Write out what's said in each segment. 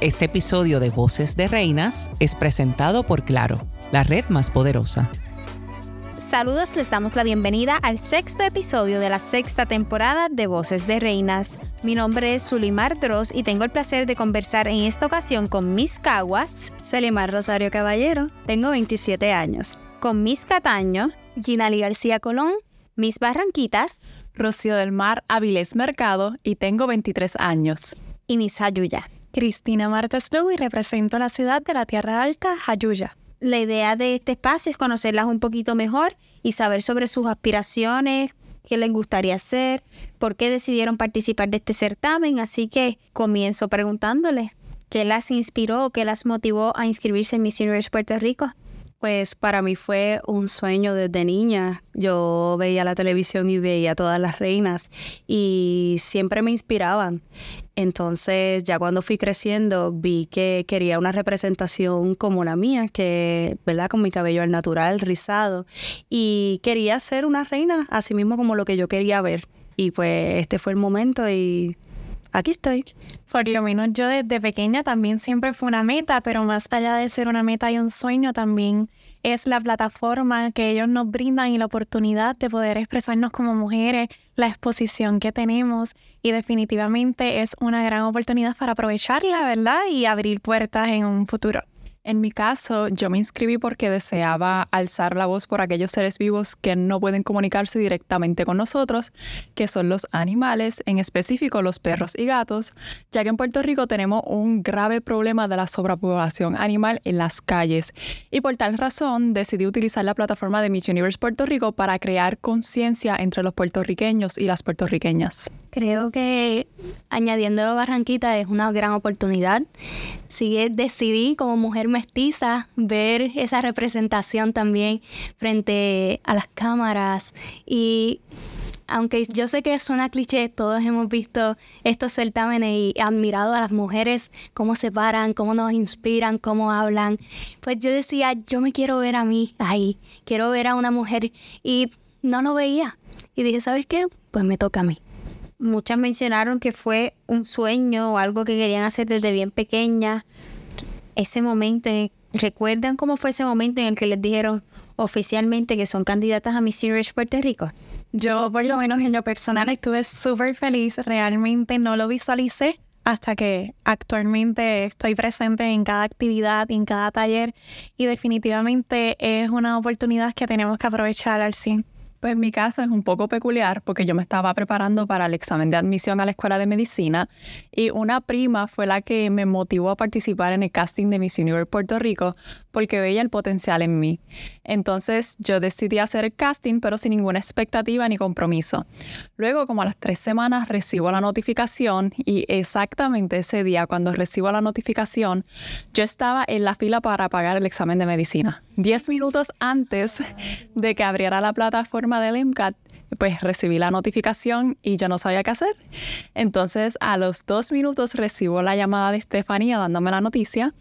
Este episodio de Voces de Reinas es presentado por Claro, la red más poderosa. Saludos, les damos la bienvenida al sexto episodio de la sexta temporada de Voces de Reinas. Mi nombre es Sulimar Dross y tengo el placer de conversar en esta ocasión con Miss Caguas, Sulimar Rosario Caballero, tengo 27 años, con Miss Cataño, Ginali García Colón, Miss Barranquitas, Rocío del Mar Avilés Mercado y tengo 23 años. Y Miss Ayuya. Cristina Martes Lugo y represento la ciudad de la Tierra Alta, Jayuya. La idea de este espacio es conocerlas un poquito mejor y saber sobre sus aspiraciones, qué les gustaría hacer, por qué decidieron participar de este certamen. Así que comienzo preguntándoles qué las inspiró, qué las motivó a inscribirse en Miss Universe Puerto Rico. Pues para mí fue un sueño desde niña. Yo veía la televisión y veía todas las reinas y siempre me inspiraban. Entonces ya cuando fui creciendo vi que quería una representación como la mía, que, ¿verdad? Con mi cabello al natural, rizado. Y quería ser una reina, así mismo como lo que yo quería ver. Y pues este fue el momento y aquí estoy. Por lo menos yo desde pequeña también siempre fue una meta, pero más allá de ser una meta y un sueño, también es la plataforma que ellos nos brindan y la oportunidad de poder expresarnos como mujeres, la exposición que tenemos y definitivamente es una gran oportunidad para aprovecharla, ¿verdad? Y abrir puertas en un futuro. En mi caso, yo me inscribí porque deseaba alzar la voz por aquellos seres vivos que no pueden comunicarse directamente con nosotros, que son los animales, en específico los perros y gatos, ya que en Puerto Rico tenemos un grave problema de la sobrepoblación animal en las calles. Y por tal razón decidí utilizar la plataforma de Miss Universe Puerto Rico para crear conciencia entre los puertorriqueños y las puertorriqueñas. Creo que añadiendo Barranquita es una gran oportunidad. Sí, decidí como mujer mestiza ver esa representación también frente a las cámaras y aunque yo sé que suena cliché, todos hemos visto estos certámenes y admirado a las mujeres, cómo se paran, cómo nos inspiran, cómo hablan. Pues yo decía, yo me quiero ver a mí ahí, quiero ver a una mujer y no lo veía. Y dije, ¿sabes qué? Pues me toca a mí. Muchas mencionaron que fue un sueño o algo que querían hacer desde bien pequeña. Ese momento, ¿recuerdan cómo fue ese momento en el que les dijeron oficialmente que son candidatas a Miss Universe Puerto Rico? Yo, por lo menos en lo personal, estuve súper feliz. Realmente no lo visualicé hasta que actualmente estoy presente en cada actividad en cada taller y definitivamente es una oportunidad que tenemos que aprovechar al 100. Pues mi caso es un poco peculiar porque yo me estaba preparando para el examen de admisión a la escuela de medicina y una prima fue la que me motivó a participar en el casting de Miss Universe Puerto Rico porque veía el potencial en mí. Entonces yo decidí hacer el casting pero sin ninguna expectativa ni compromiso. Luego como a las tres semanas recibo la notificación y exactamente ese día cuando recibo la notificación yo estaba en la fila para pagar el examen de medicina. Diez minutos antes de que abriera la plataforma del MCAT, pues recibí la notificación y yo no sabía qué hacer. Entonces a los dos minutos recibo la llamada de Estefanía dándome la noticia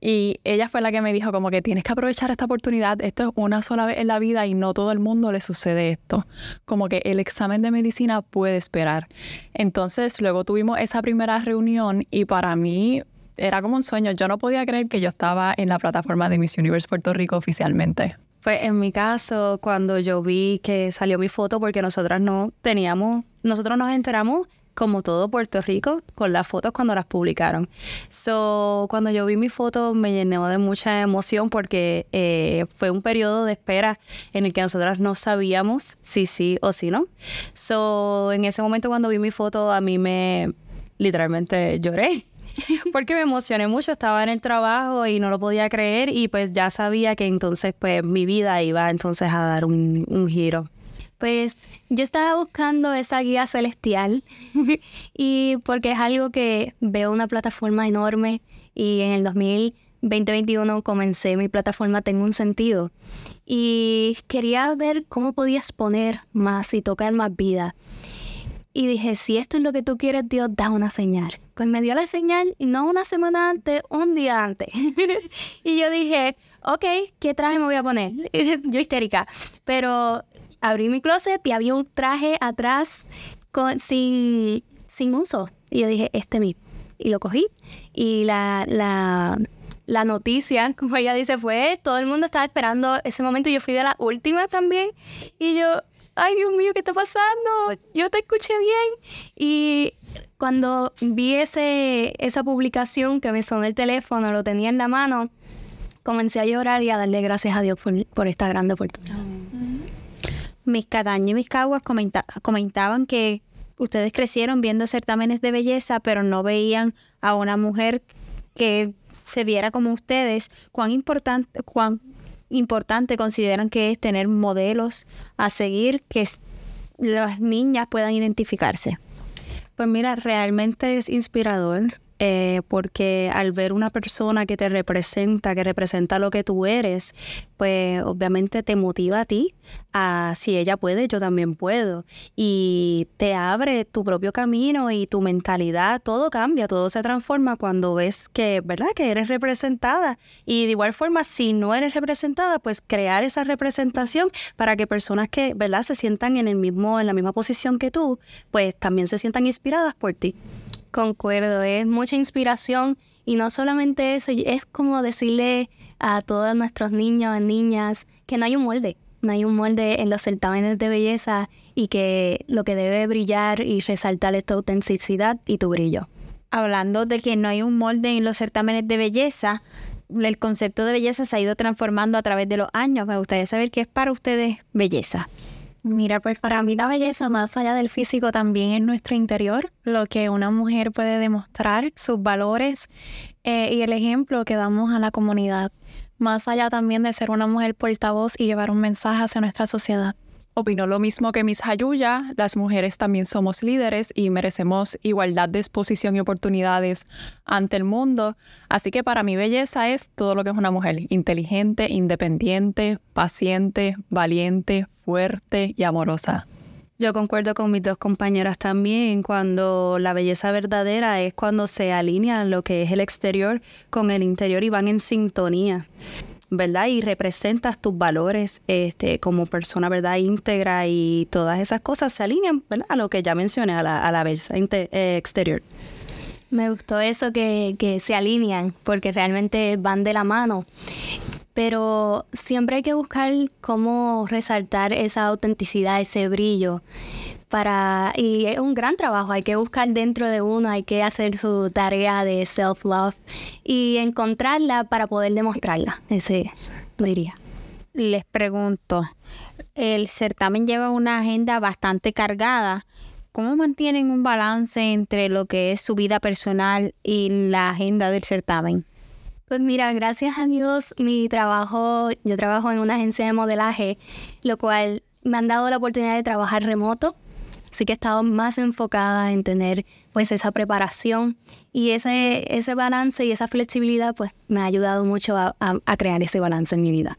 y ella fue la que me dijo como que tienes que aprovechar esta oportunidad, esto es una sola vez en la vida y no todo el mundo le sucede esto. Como que el examen de medicina puede esperar. Entonces luego tuvimos esa primera reunión y para mí era como un sueño. Yo no podía creer que yo estaba en la plataforma de Miss Universe Puerto Rico oficialmente. Pues en mi caso, cuando yo vi que salió mi foto, porque nosotras no teníamos, nosotros nos enteramos como todo Puerto Rico con las fotos cuando las publicaron. So, cuando yo vi mi foto me llenó de mucha emoción porque eh, fue un periodo de espera en el que nosotras no sabíamos si sí o si no. So, en ese momento cuando vi mi foto a mí me literalmente lloré porque me emocioné mucho, estaba en el trabajo y no lo podía creer y pues ya sabía que entonces pues mi vida iba entonces a dar un, un giro. Pues yo estaba buscando esa guía celestial y porque es algo que veo una plataforma enorme y en el 2021 comencé mi plataforma Tengo un sentido y quería ver cómo podía exponer más y tocar más vida. Y dije, si esto es lo que tú quieres, Dios, da una señal. Pues me dio la señal, no una semana antes, un día antes. y yo dije, ok, ¿qué traje me voy a poner? yo histérica. Pero abrí mi closet y había un traje atrás con, sin, sin uso. Y yo dije, este mismo. Y lo cogí. Y la, la, la noticia, como ella dice, fue, todo el mundo estaba esperando ese momento. Yo fui de la última también. Y yo, ay Dios mío, ¿qué está pasando? Yo te escuché bien. Y cuando vi ese, esa publicación que me sonó el teléfono, lo tenía en la mano, comencé a llorar y a darle gracias a Dios por, por esta grande oportunidad. Mis Cataño y mis Caguas comentaban que ustedes crecieron viendo certámenes de belleza, pero no veían a una mujer que se viera como ustedes. ¿Cuán importante, cuán importante consideran que es tener modelos a seguir que las niñas puedan identificarse? Pues mira, realmente es inspirador eh, porque al ver una persona que te representa, que representa lo que tú eres, pues obviamente te motiva a ti a si ella puede, yo también puedo. Y te abre tu propio camino y tu mentalidad, todo cambia, todo se transforma cuando ves que, ¿verdad? Que eres representada. Y de igual forma, si no eres representada, pues crear esa representación para que personas que, ¿verdad? Se sientan en el mismo, en la misma posición que tú, pues también se sientan inspiradas por ti. Concuerdo, es mucha inspiración y no solamente eso, es como decirle a todos nuestros niños y niñas que no hay un molde, no hay un molde en los certámenes de belleza y que lo que debe brillar y resaltar es tu autenticidad y tu brillo. Hablando de que no hay un molde en los certámenes de belleza, el concepto de belleza se ha ido transformando a través de los años. Me gustaría saber qué es para ustedes belleza. Mira, pues para mí la belleza más allá del físico también es nuestro interior, lo que una mujer puede demostrar, sus valores eh, y el ejemplo que damos a la comunidad, más allá también de ser una mujer portavoz y llevar un mensaje hacia nuestra sociedad. Opino lo mismo que Miss Hayuya, las mujeres también somos líderes y merecemos igualdad de exposición y oportunidades ante el mundo, así que para mí belleza es todo lo que es una mujer, inteligente, independiente, paciente, valiente, fuerte y amorosa. Yo concuerdo con mis dos compañeras también, cuando la belleza verdadera es cuando se alinea lo que es el exterior con el interior y van en sintonía. ¿Verdad? Y representas tus valores este, como persona, ¿verdad? íntegra y todas esas cosas se alinean. A lo que ya mencioné, a la, a la belleza eh, exterior. Me gustó eso que, que se alinean, porque realmente van de la mano. Pero siempre hay que buscar cómo resaltar esa autenticidad, ese brillo para y es un gran trabajo, hay que buscar dentro de uno, hay que hacer su tarea de self-love y encontrarla para poder demostrarla, ese diría. Les pregunto, el certamen lleva una agenda bastante cargada. ¿Cómo mantienen un balance entre lo que es su vida personal y la agenda del certamen? Pues mira, gracias a Dios, mi trabajo, yo trabajo en una agencia de modelaje, lo cual me han dado la oportunidad de trabajar remoto Así que he estado más enfocada en tener pues esa preparación y ese, ese balance y esa flexibilidad pues me ha ayudado mucho a, crear ese balance en mi vida.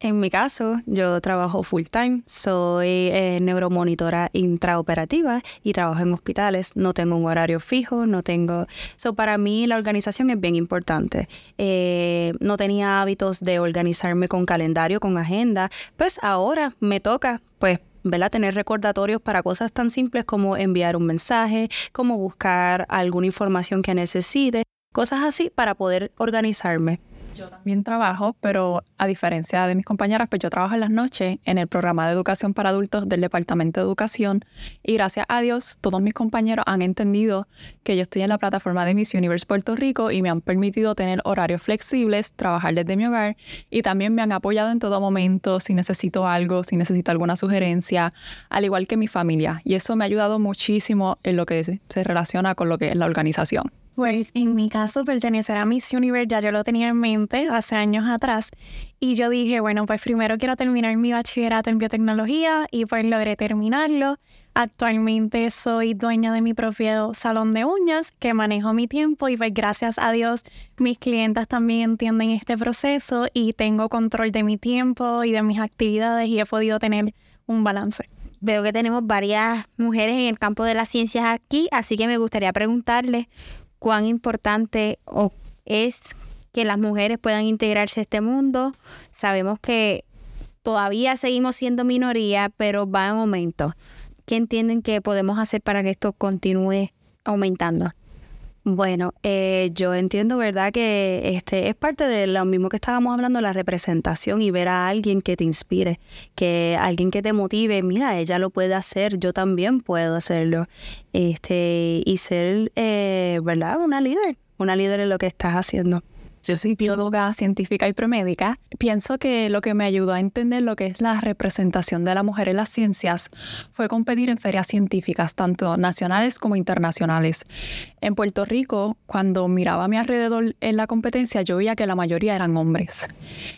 En mi caso, yo trabajo full time, soy eh, neuromonitora intraoperativa y trabajo en hospitales. No tengo un horario fijo, no tengo. So, para mí, la organización es bien importante. Eh, no tenía hábitos de organizarme con calendario, con agenda. Pues ahora me toca, pues ¿verdad? Tener recordatorios para cosas tan simples como enviar un mensaje, como buscar alguna información que necesite, cosas así para poder organizarme. Yo también trabajo, pero a diferencia de mis compañeras, pues yo trabajo en las noches en el programa de educación para adultos del Departamento de Educación y gracias a Dios todos mis compañeros han entendido que yo estoy en la plataforma de Miss Universe Puerto Rico y me han permitido tener horarios flexibles, trabajar desde mi hogar y también me han apoyado en todo momento si necesito algo, si necesito alguna sugerencia, al igual que mi familia. Y eso me ha ayudado muchísimo en lo que se relaciona con lo que es la organización. Pues en mi caso, pertenecer a Miss Universe ya yo lo tenía en mente hace años atrás. Y yo dije, bueno, pues primero quiero terminar mi bachillerato en biotecnología y pues logré terminarlo. Actualmente soy dueña de mi propio salón de uñas que manejo mi tiempo y pues gracias a Dios mis clientas también entienden este proceso y tengo control de mi tiempo y de mis actividades y he podido tener un balance. Veo que tenemos varias mujeres en el campo de las ciencias aquí, así que me gustaría preguntarles cuán importante es que las mujeres puedan integrarse a este mundo. Sabemos que todavía seguimos siendo minoría, pero va en aumento. ¿Qué entienden que podemos hacer para que esto continúe aumentando? Bueno, eh, yo entiendo, ¿verdad? Que este es parte de lo mismo que estábamos hablando, la representación y ver a alguien que te inspire, que alguien que te motive, mira, ella lo puede hacer, yo también puedo hacerlo. Este, y ser, eh, ¿verdad? Una líder, una líder en lo que estás haciendo. Yo soy bióloga científica y premédica. Pienso que lo que me ayudó a entender lo que es la representación de la mujer en las ciencias fue competir en ferias científicas, tanto nacionales como internacionales. En Puerto Rico, cuando miraba a mi alrededor en la competencia, yo veía que la mayoría eran hombres.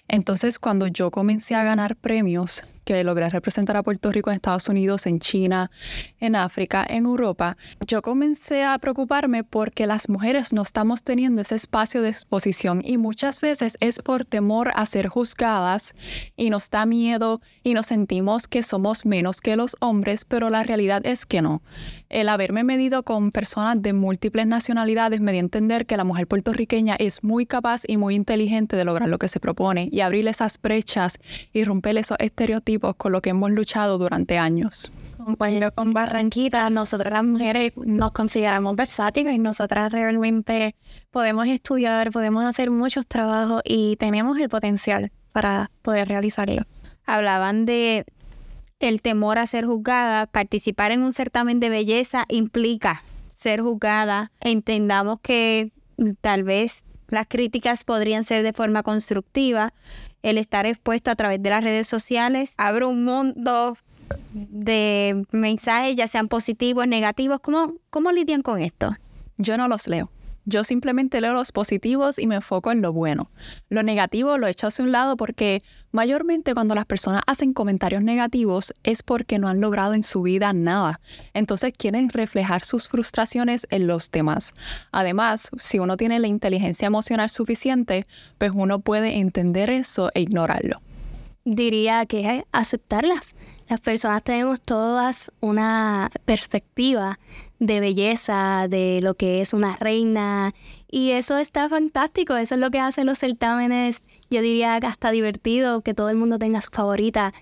Entonces, cuando yo comencé a ganar premios, que logré representar a Puerto Rico en Estados Unidos, en China, en África, en Europa, yo comencé a preocuparme porque las mujeres no estamos teniendo ese espacio de exposición y muchas veces es por temor a ser juzgadas y nos da miedo y nos sentimos que somos menos que los hombres, pero la realidad es que no. El haberme medido con personas de múltiples nacionalidades me dio a entender que la mujer puertorriqueña es muy capaz y muy inteligente de lograr lo que se propone y abrir esas brechas y romper esos estereotipos con lo que hemos luchado durante años. Compañero con Barranquita, nosotras las mujeres nos consideramos versátiles y nosotras realmente podemos estudiar, podemos hacer muchos trabajos y tenemos el potencial para poder realizarlo. Hablaban de el temor a ser juzgada, participar en un certamen de belleza implica ser juzgada. Entendamos que tal vez las críticas podrían ser de forma constructiva. El estar expuesto a través de las redes sociales abre un mundo de mensajes, ya sean positivos, negativos. ¿Cómo, cómo lidian con esto? Yo no los leo. Yo simplemente leo los positivos y me enfoco en lo bueno. Lo negativo lo echo hacia un lado porque mayormente cuando las personas hacen comentarios negativos es porque no han logrado en su vida nada. Entonces quieren reflejar sus frustraciones en los demás. Además, si uno tiene la inteligencia emocional suficiente, pues uno puede entender eso e ignorarlo. Diría que aceptarlas. Las personas tenemos todas una perspectiva de belleza, de lo que es una reina, y eso está fantástico, eso es lo que hacen los certámenes, yo diría que hasta divertido, que todo el mundo tenga su favorita,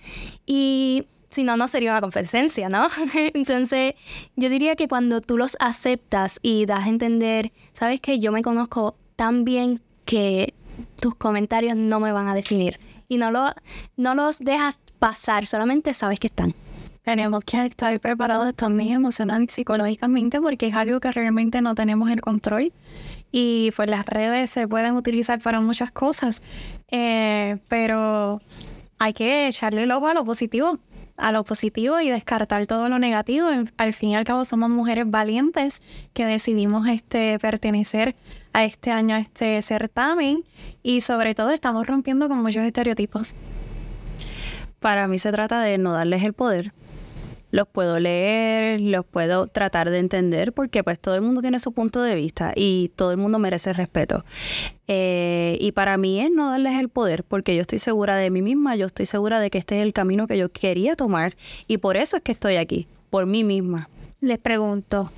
y si no, no sería una conferencia, ¿no? Entonces, yo diría que cuando tú los aceptas y das a entender, sabes que yo me conozco tan bien que tus comentarios no me van a definir, y no, lo, no los dejas pasar, solamente sabes que están. Tenemos que estar preparados también emocional y psicológicamente porque es algo que realmente no tenemos el control. Y pues las redes se pueden utilizar para muchas cosas, eh, pero hay que echarle el ojo a lo positivo, a lo positivo y descartar todo lo negativo. Al fin y al cabo somos mujeres valientes que decidimos este pertenecer a este año a este certamen y sobre todo estamos rompiendo con muchos estereotipos. Para mí se trata de no darles el poder, los puedo leer, los puedo tratar de entender, porque pues todo el mundo tiene su punto de vista y todo el mundo merece respeto. Eh, y para mí es no darles el poder, porque yo estoy segura de mí misma, yo estoy segura de que este es el camino que yo quería tomar y por eso es que estoy aquí, por mí misma. Les pregunto,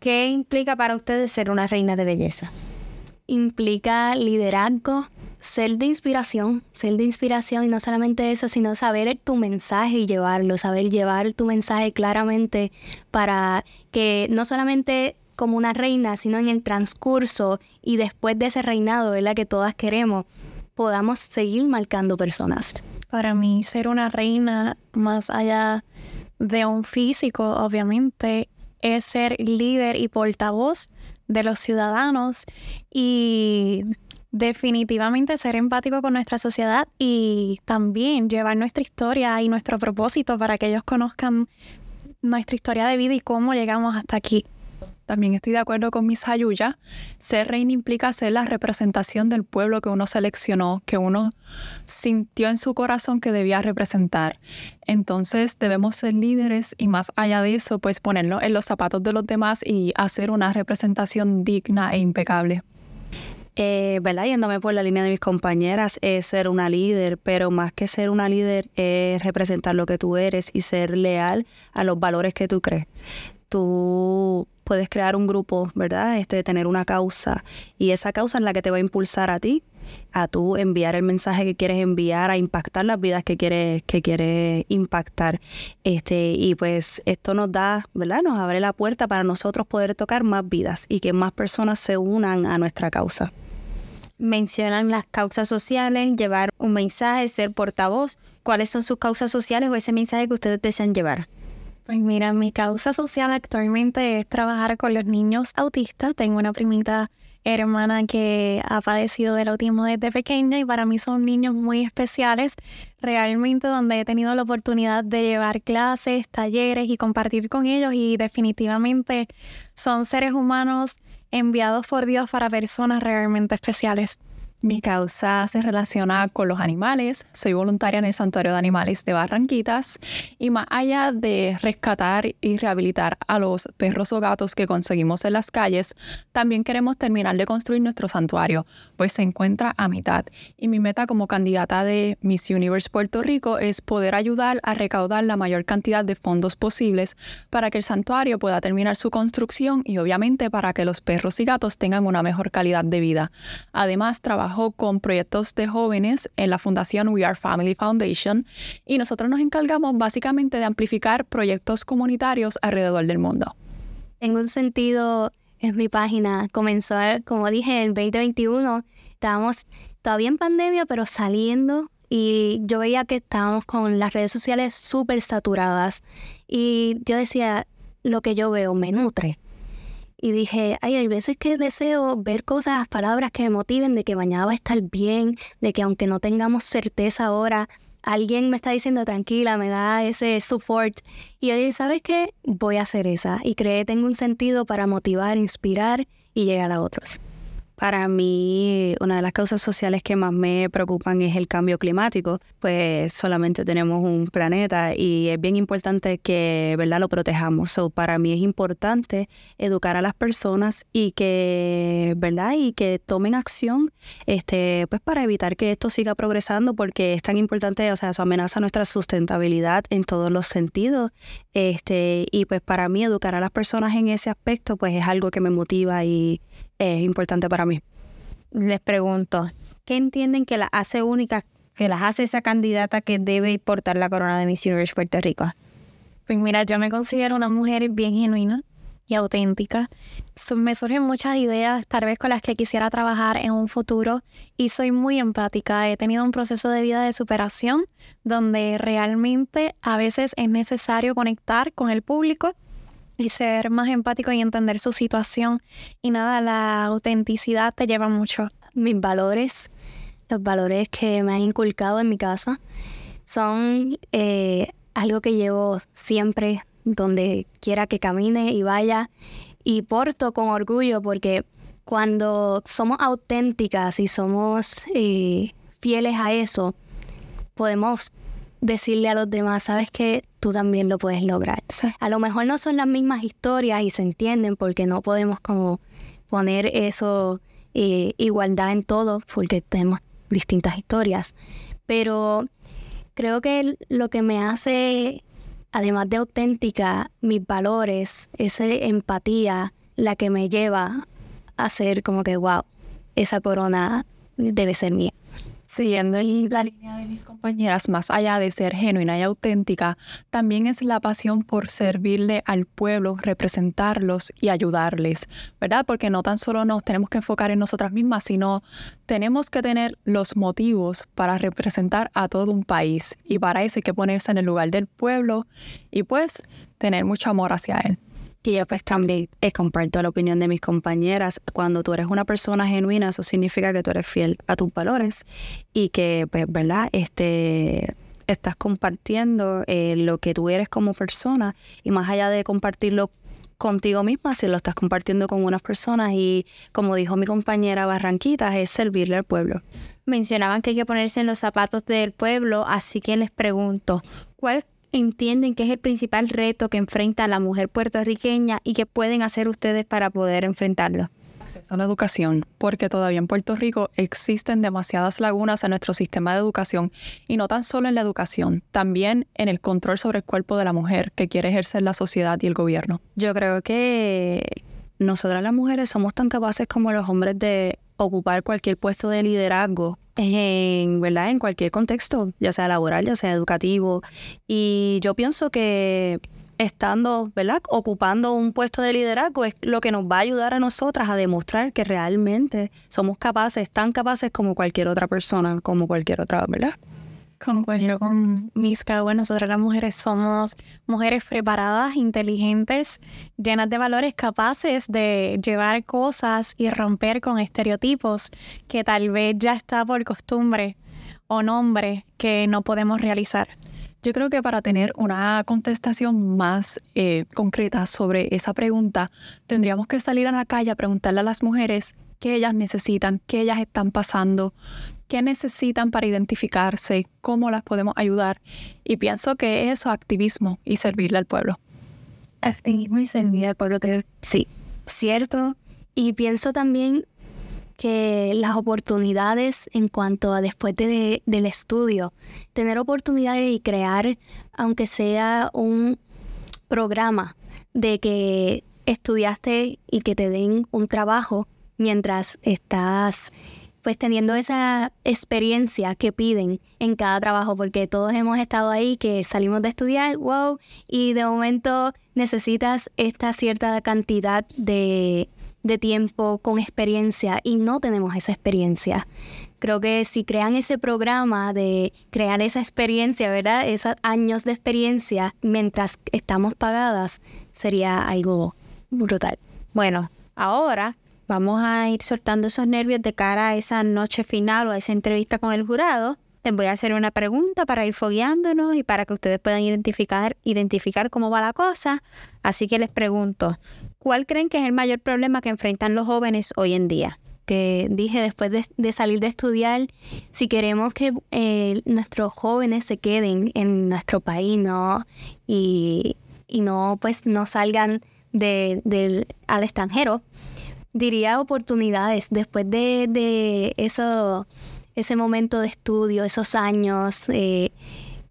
¿qué implica para ustedes ser una reina de belleza? Implica liderazgo, ser de inspiración, ser de inspiración y no solamente eso, sino saber tu mensaje y llevarlo, saber llevar tu mensaje claramente para que no solamente como una reina, sino en el transcurso y después de ese reinado, la que todas queremos, podamos seguir marcando personas. Para mí, ser una reina, más allá de un físico, obviamente, es ser líder y portavoz de los ciudadanos y definitivamente ser empático con nuestra sociedad y también llevar nuestra historia y nuestro propósito para que ellos conozcan nuestra historia de vida y cómo llegamos hasta aquí. También estoy de acuerdo con Miss Hayuya. Ser reina implica ser la representación del pueblo que uno seleccionó, que uno sintió en su corazón que debía representar. Entonces debemos ser líderes y más allá de eso, pues ponernos en los zapatos de los demás y hacer una representación digna e impecable eh, ¿verdad? Yéndome por la línea de mis compañeras, es ser una líder, pero más que ser una líder es representar lo que tú eres y ser leal a los valores que tú crees. Tú puedes crear un grupo, ¿verdad? Este, tener una causa y esa causa es la que te va a impulsar a ti a tú enviar el mensaje que quieres enviar, a impactar las vidas que quieres, que quieres impactar. Este, y pues esto nos da, ¿verdad? Nos abre la puerta para nosotros poder tocar más vidas y que más personas se unan a nuestra causa. Mencionan las causas sociales, llevar un mensaje, ser portavoz. ¿Cuáles son sus causas sociales o ese mensaje que ustedes desean llevar? Pues mira, mi causa social actualmente es trabajar con los niños autistas. Tengo una primita hermana que ha padecido del autismo desde pequeña y para mí son niños muy especiales, realmente donde he tenido la oportunidad de llevar clases, talleres y compartir con ellos y definitivamente son seres humanos enviados por Dios para personas realmente especiales. Mi causa se relaciona con los animales. Soy voluntaria en el Santuario de Animales de Barranquitas y más allá de rescatar y rehabilitar a los perros o gatos que conseguimos en las calles, también queremos terminar de construir nuestro santuario, pues se encuentra a mitad. Y mi meta como candidata de Miss Universe Puerto Rico es poder ayudar a recaudar la mayor cantidad de fondos posibles para que el santuario pueda terminar su construcción y obviamente para que los perros y gatos tengan una mejor calidad de vida. Además, trabajo con proyectos de jóvenes en la Fundación We Are Family Foundation y nosotros nos encargamos básicamente de amplificar proyectos comunitarios alrededor del mundo. En un sentido, en mi página comenzó, como dije, en 2021. Estábamos todavía en pandemia, pero saliendo y yo veía que estábamos con las redes sociales súper saturadas y yo decía, lo que yo veo me nutre y dije, ay, hay veces que deseo ver cosas, palabras que me motiven de que mañana va a estar bien, de que aunque no tengamos certeza ahora, alguien me está diciendo tranquila, me da ese support. Y yo dije, ¿sabes qué? Voy a hacer esa. Y creé, tengo un sentido para motivar, inspirar y llegar a otros. Para mí, una de las causas sociales que más me preocupan es el cambio climático, pues solamente tenemos un planeta y es bien importante que, ¿verdad?, lo protejamos. So, para mí es importante educar a las personas y que, ¿verdad?, y que tomen acción, este, pues para evitar que esto siga progresando porque es tan importante, o sea, eso amenaza nuestra sustentabilidad en todos los sentidos. Este, y pues para mí educar a las personas en ese aspecto, pues es algo que me motiva y es importante para mí. Les pregunto, ¿qué entienden que las hace únicas, que las hace esa candidata que debe portar la corona de Miss Universe Puerto Rico? Pues mira, yo me considero una mujer bien genuina y auténtica. me surgen muchas ideas, tal vez con las que quisiera trabajar en un futuro, y soy muy empática. He tenido un proceso de vida de superación donde realmente a veces es necesario conectar con el público y ser más empático y entender su situación. Y nada, la autenticidad te lleva mucho. Mis valores, los valores que me han inculcado en mi casa, son eh, algo que llevo siempre donde quiera que camine y vaya y porto con orgullo porque cuando somos auténticas y somos eh, fieles a eso, podemos decirle a los demás, sabes que tú también lo puedes lograr. A lo mejor no son las mismas historias y se entienden porque no podemos como poner eso, eh, igualdad en todo, porque tenemos distintas historias. Pero creo que lo que me hace, además de auténtica, mis valores, esa empatía, la que me lleva a ser como que, wow, esa corona debe ser mía. Siguiendo la línea de mis compañeras, más allá de ser genuina y auténtica, también es la pasión por servirle al pueblo, representarlos y ayudarles, ¿verdad? Porque no tan solo nos tenemos que enfocar en nosotras mismas, sino tenemos que tener los motivos para representar a todo un país. Y para eso hay que ponerse en el lugar del pueblo y pues tener mucho amor hacia él. Y yo pues también he comparto la opinión de mis compañeras. Cuando tú eres una persona genuina, eso significa que tú eres fiel a tus valores y que, pues, ¿verdad? Este, estás compartiendo eh, lo que tú eres como persona y más allá de compartirlo contigo misma, si lo estás compartiendo con unas personas y como dijo mi compañera Barranquita, es servirle al pueblo. Mencionaban que hay que ponerse en los zapatos del pueblo, así que les pregunto, ¿cuál entienden que es el principal reto que enfrenta la mujer puertorriqueña y qué pueden hacer ustedes para poder enfrentarlo? Acceso a la educación, porque todavía en Puerto Rico existen demasiadas lagunas en nuestro sistema de educación y no tan solo en la educación, también en el control sobre el cuerpo de la mujer que quiere ejercer la sociedad y el gobierno. Yo creo que nosotras las mujeres somos tan capaces como los hombres de ocupar cualquier puesto de liderazgo en, ¿verdad? en cualquier contexto, ya sea laboral, ya sea educativo. Y yo pienso que estando, ¿verdad? Ocupando un puesto de liderazgo es lo que nos va a ayudar a nosotras a demostrar que realmente somos capaces, tan capaces como cualquier otra persona, como cualquier otra, ¿verdad? Concuerdo con Miska. Bueno, nosotras las mujeres somos mujeres preparadas, inteligentes, llenas de valores, capaces de llevar cosas y romper con estereotipos que tal vez ya está por costumbre o nombre que no podemos realizar. Yo creo que para tener una contestación más eh, concreta sobre esa pregunta, tendríamos que salir a la calle a preguntarle a las mujeres qué ellas necesitan, qué ellas están pasando, qué necesitan para identificarse, cómo las podemos ayudar. Y pienso que eso es activismo y servirle al pueblo. Activismo y servirle al pueblo, sí, cierto. Y pienso también que las oportunidades en cuanto a después de, del estudio, tener oportunidades y crear, aunque sea un programa de que estudiaste y que te den un trabajo mientras estás pues teniendo esa experiencia que piden en cada trabajo, porque todos hemos estado ahí que salimos de estudiar, wow, y de momento necesitas esta cierta cantidad de de tiempo con experiencia y no tenemos esa experiencia. Creo que si crean ese programa de crear esa experiencia, ¿verdad? Esos años de experiencia mientras estamos pagadas, sería algo brutal. Bueno, ahora vamos a ir soltando esos nervios de cara a esa noche final o a esa entrevista con el jurado. Les voy a hacer una pregunta para ir fogueándonos y para que ustedes puedan identificar, cómo va la cosa. Así que les pregunto, ¿cuál creen que es el mayor problema que enfrentan los jóvenes hoy en día? que dije después de, salir de estudiar, si queremos que eh, nuestros jóvenes se queden en nuestro país, ¿no? Y, no, pues, no salgan al extranjero, diría oportunidades después de, de eso ese momento de estudio, esos años. Eh,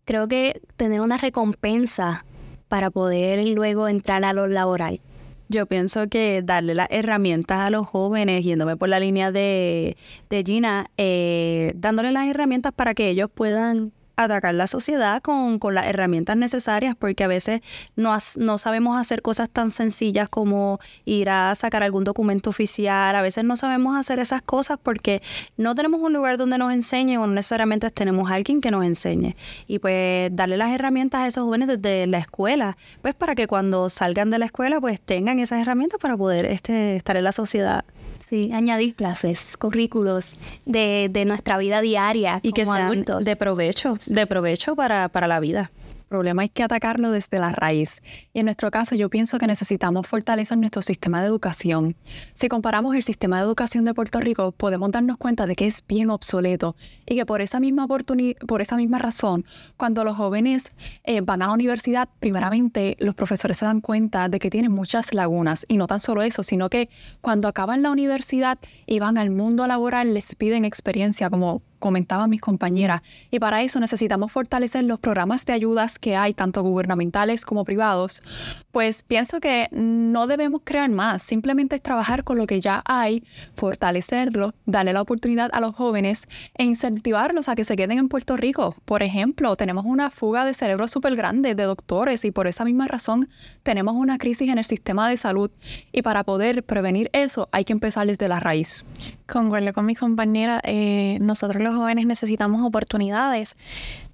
creo que tener una recompensa para poder luego entrar a lo laboral. Yo pienso que darle las herramientas a los jóvenes, yéndome por la línea de, de Gina, eh, dándole las herramientas para que ellos puedan atacar la sociedad con, las herramientas necesarias, porque a veces no, no sabemos hacer cosas tan sencillas como ir a sacar algún documento oficial, a veces no sabemos hacer esas cosas porque no tenemos un lugar donde nos enseñen o no necesariamente tenemos alguien que nos enseñe. Y pues darle las herramientas a esos jóvenes desde la escuela, pues para que cuando salgan de la escuela pues tengan esas herramientas para poder este, estar en la sociedad Sí, añadir clases, currículos de, de nuestra vida diaria y que sean de provecho, de provecho para, para la vida problema hay que atacarlo desde la raíz. Y en nuestro caso yo pienso que necesitamos fortalecer nuestro sistema de educación. Si comparamos el sistema de educación de Puerto Rico, podemos darnos cuenta de que es bien obsoleto y que por esa misma por esa misma razón, cuando los jóvenes eh, van a la universidad, primeramente los profesores se dan cuenta de que tienen muchas lagunas y no tan solo eso, sino que cuando acaban la universidad y van al mundo laboral les piden experiencia como comentaban mis compañeras. Y para eso necesitamos fortalecer los programas de ayudas que hay, tanto gubernamentales como privados. Pues pienso que no debemos crear más, simplemente es trabajar con lo que ya hay, fortalecerlo, darle la oportunidad a los jóvenes e incentivarlos a que se queden en Puerto Rico. Por ejemplo, tenemos una fuga de cerebros súper grande de doctores y por esa misma razón tenemos una crisis en el sistema de salud. Y para poder prevenir eso hay que empezar desde la raíz. Concuerdo con mi compañera, eh, nosotros jóvenes necesitamos oportunidades.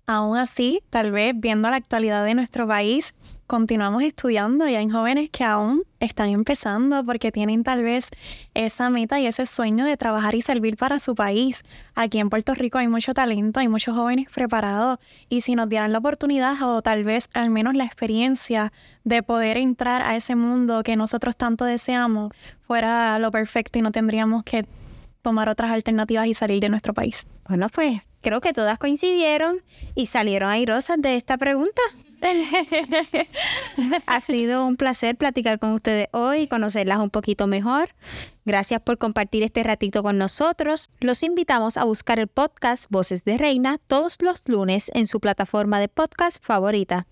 Aún así, tal vez viendo la actualidad de nuestro país, continuamos estudiando y hay jóvenes que aún están empezando porque tienen tal vez esa meta y ese sueño de trabajar y servir para su país. Aquí en Puerto Rico hay mucho talento, hay muchos jóvenes preparados y si nos dieran la oportunidad o tal vez al menos la experiencia de poder entrar a ese mundo que nosotros tanto deseamos, fuera lo perfecto y no tendríamos que tomar otras alternativas y salir de nuestro país. Bueno, pues creo que todas coincidieron y salieron airosas de esta pregunta. ha sido un placer platicar con ustedes hoy y conocerlas un poquito mejor. Gracias por compartir este ratito con nosotros. Los invitamos a buscar el podcast Voces de Reina todos los lunes en su plataforma de podcast favorita.